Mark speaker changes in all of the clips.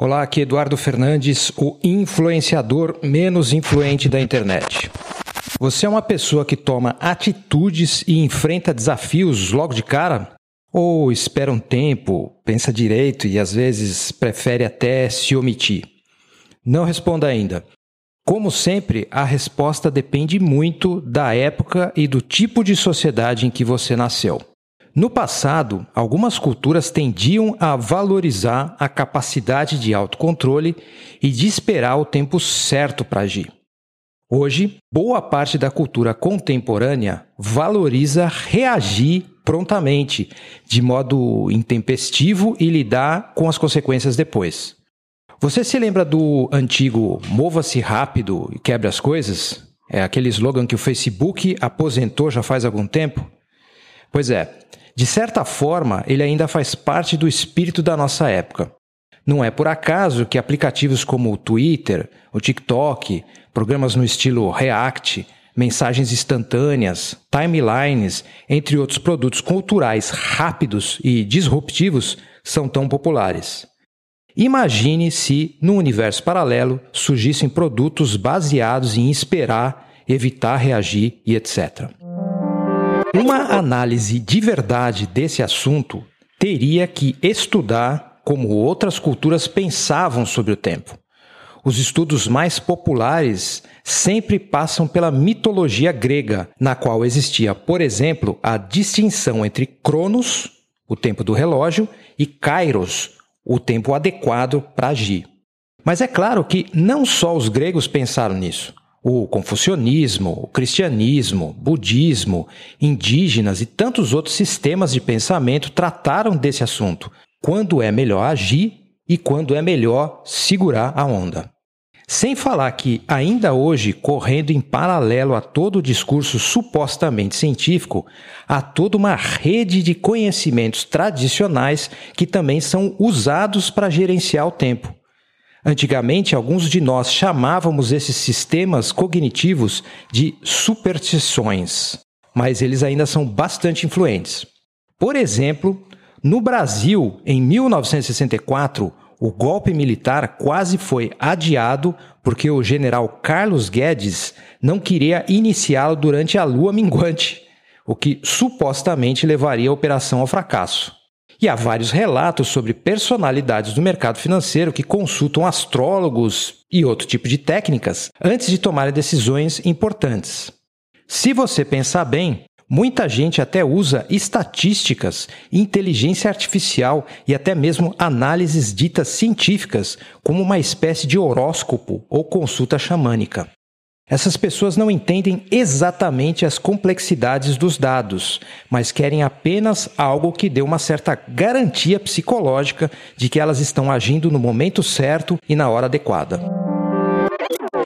Speaker 1: Olá, aqui Eduardo Fernandes, o influenciador menos influente da internet. Você é uma pessoa que toma atitudes e enfrenta desafios logo de cara? Ou espera um tempo, pensa direito e às vezes prefere até se omitir? Não responda ainda. Como sempre, a resposta depende muito da época e do tipo de sociedade em que você nasceu. No passado, algumas culturas tendiam a valorizar a capacidade de autocontrole e de esperar o tempo certo para agir. Hoje, boa parte da cultura contemporânea valoriza reagir prontamente, de modo intempestivo e lidar com as consequências depois. Você se lembra do antigo mova-se rápido e quebre as coisas? É aquele slogan que o Facebook aposentou já faz algum tempo? Pois é, de certa forma, ele ainda faz parte do espírito da nossa época. Não é por acaso que aplicativos como o Twitter, o TikTok, programas no estilo React, mensagens instantâneas, timelines, entre outros produtos culturais rápidos e disruptivos, são tão populares. Imagine se, no universo paralelo, surgissem produtos baseados em esperar, evitar reagir e etc. Uma análise de verdade desse assunto teria que estudar como outras culturas pensavam sobre o tempo. Os estudos mais populares sempre passam pela mitologia grega, na qual existia, por exemplo, a distinção entre Cronos, o tempo do relógio, e Kairos, o tempo adequado para agir. Mas é claro que não só os gregos pensaram nisso. O confucionismo, o cristianismo, budismo, indígenas e tantos outros sistemas de pensamento trataram desse assunto. Quando é melhor agir e quando é melhor segurar a onda. Sem falar que, ainda hoje, correndo em paralelo a todo o discurso supostamente científico, há toda uma rede de conhecimentos tradicionais que também são usados para gerenciar o tempo. Antigamente, alguns de nós chamávamos esses sistemas cognitivos de superstições, mas eles ainda são bastante influentes. Por exemplo, no Brasil, em 1964, o golpe militar quase foi adiado porque o general Carlos Guedes não queria iniciá-lo durante a lua minguante, o que supostamente levaria a operação ao fracasso. E há vários relatos sobre personalidades do mercado financeiro que consultam astrólogos e outro tipo de técnicas antes de tomarem decisões importantes. Se você pensar bem, muita gente até usa estatísticas, inteligência artificial e até mesmo análises ditas científicas como uma espécie de horóscopo ou consulta xamânica. Essas pessoas não entendem exatamente as complexidades dos dados, mas querem apenas algo que dê uma certa garantia psicológica de que elas estão agindo no momento certo e na hora adequada.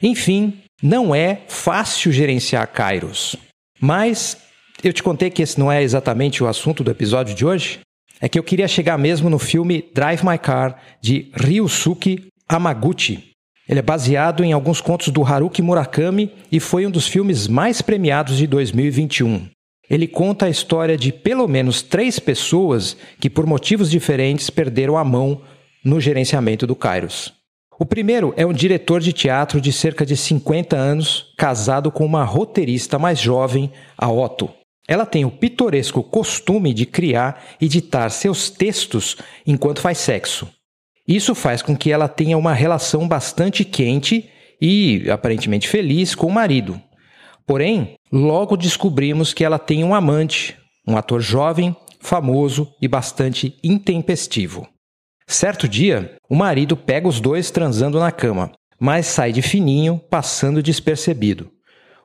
Speaker 1: Enfim, não é fácil gerenciar Kairos. Mas eu te contei que esse não é exatamente o assunto do episódio de hoje? É que eu queria chegar mesmo no filme Drive My Car de Ryusuke Hamaguchi, ele é baseado em alguns contos do Haruki Murakami e foi um dos filmes mais premiados de 2021. Ele conta a história de pelo menos três pessoas que, por motivos diferentes, perderam a mão no gerenciamento do Kairos. O primeiro é um diretor de teatro de cerca de 50 anos, casado com uma roteirista mais jovem, a Otto. Ela tem o pitoresco costume de criar e ditar seus textos enquanto faz sexo. Isso faz com que ela tenha uma relação bastante quente e aparentemente feliz com o marido. Porém, logo descobrimos que ela tem um amante, um ator jovem, famoso e bastante intempestivo. Certo dia, o marido pega os dois transando na cama, mas sai de fininho, passando despercebido.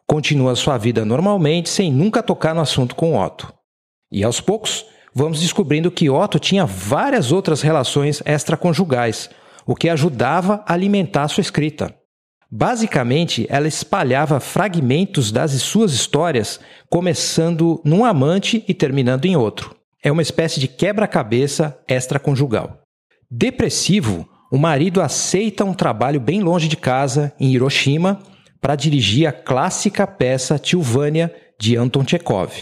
Speaker 1: Continua sua vida normalmente, sem nunca tocar no assunto com Otto. E aos poucos, vamos descobrindo que Otto tinha várias outras relações extraconjugais, o que ajudava a alimentar sua escrita. Basicamente, ela espalhava fragmentos das suas histórias, começando num amante e terminando em outro. É uma espécie de quebra-cabeça extraconjugal. Depressivo, o marido aceita um trabalho bem longe de casa, em Hiroshima, para dirigir a clássica peça Tilvânia de Anton Chekhov.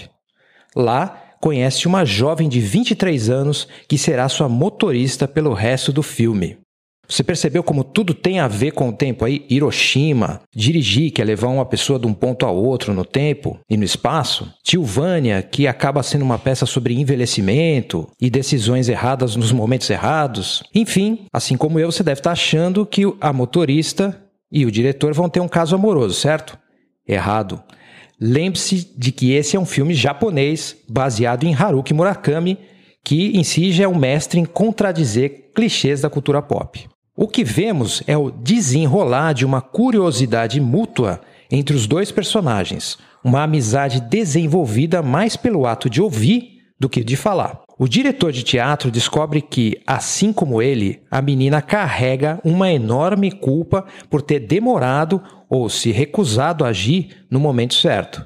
Speaker 1: Lá, conhece uma jovem de 23 anos que será sua motorista pelo resto do filme. Você percebeu como tudo tem a ver com o tempo aí? Hiroshima, dirigir, que é levar uma pessoa de um ponto a outro no tempo e no espaço. Tilvânia, que acaba sendo uma peça sobre envelhecimento e decisões erradas nos momentos errados. Enfim, assim como eu, você deve estar achando que a motorista e o diretor vão ter um caso amoroso, certo? Errado. Lembre-se de que esse é um filme japonês baseado em Haruki Murakami, que em si já é um mestre em contradizer clichês da cultura pop. O que vemos é o desenrolar de uma curiosidade mútua entre os dois personagens, uma amizade desenvolvida mais pelo ato de ouvir do que de falar. O diretor de teatro descobre que, assim como ele, a menina carrega uma enorme culpa por ter demorado ou se recusado a agir no momento certo.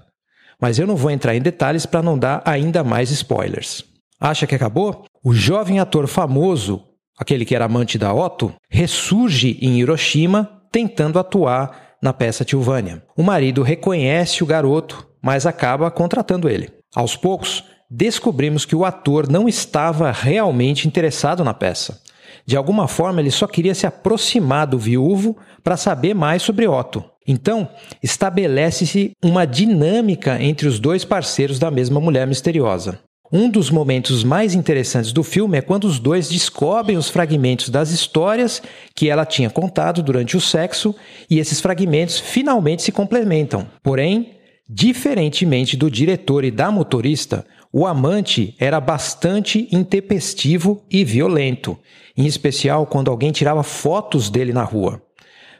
Speaker 1: Mas eu não vou entrar em detalhes para não dar ainda mais spoilers. Acha que acabou? O jovem ator famoso, aquele que era amante da Otto, ressurge em Hiroshima tentando atuar na peça Tilvânia. O marido reconhece o garoto, mas acaba contratando ele. Aos poucos, descobrimos que o ator não estava realmente interessado na peça. De alguma forma, ele só queria se aproximar do viúvo para saber mais sobre Otto. Então, estabelece-se uma dinâmica entre os dois parceiros da mesma mulher misteriosa. Um dos momentos mais interessantes do filme é quando os dois descobrem os fragmentos das histórias que ela tinha contado durante o sexo e esses fragmentos finalmente se complementam. Porém, diferentemente do diretor e da motorista, o amante era bastante intempestivo e violento, em especial quando alguém tirava fotos dele na rua.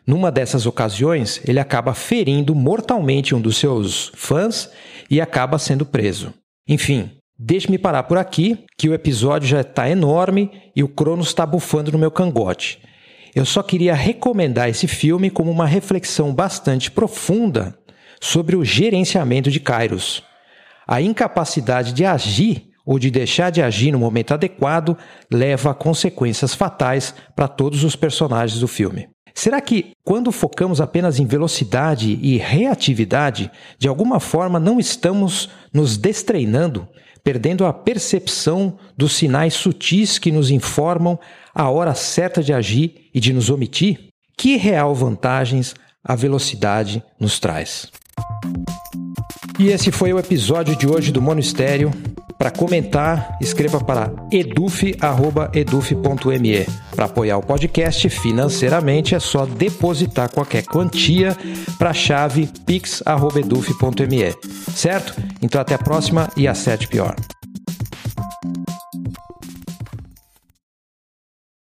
Speaker 1: Numa dessas ocasiões, ele acaba ferindo mortalmente um dos seus fãs e acaba sendo preso. Enfim, deixe-me parar por aqui, que o episódio já está enorme e o Cronos está bufando no meu cangote. Eu só queria recomendar esse filme como uma reflexão bastante profunda sobre o gerenciamento de Kairos a incapacidade de agir ou de deixar de agir no momento adequado leva a consequências fatais para todos os personagens do filme. Será que, quando focamos apenas em velocidade e reatividade, de alguma forma não estamos nos destreinando, perdendo a percepção dos sinais sutis que nos informam a hora certa de agir e de nos omitir? Que real vantagens a velocidade nos traz? E esse foi o episódio de hoje do Monistério. Para comentar, escreva para eduf.eduf.me. Para apoiar o podcast financeiramente, é só depositar qualquer quantia para a chave pix.eduf.me. Certo? Então até a próxima e acerte pior.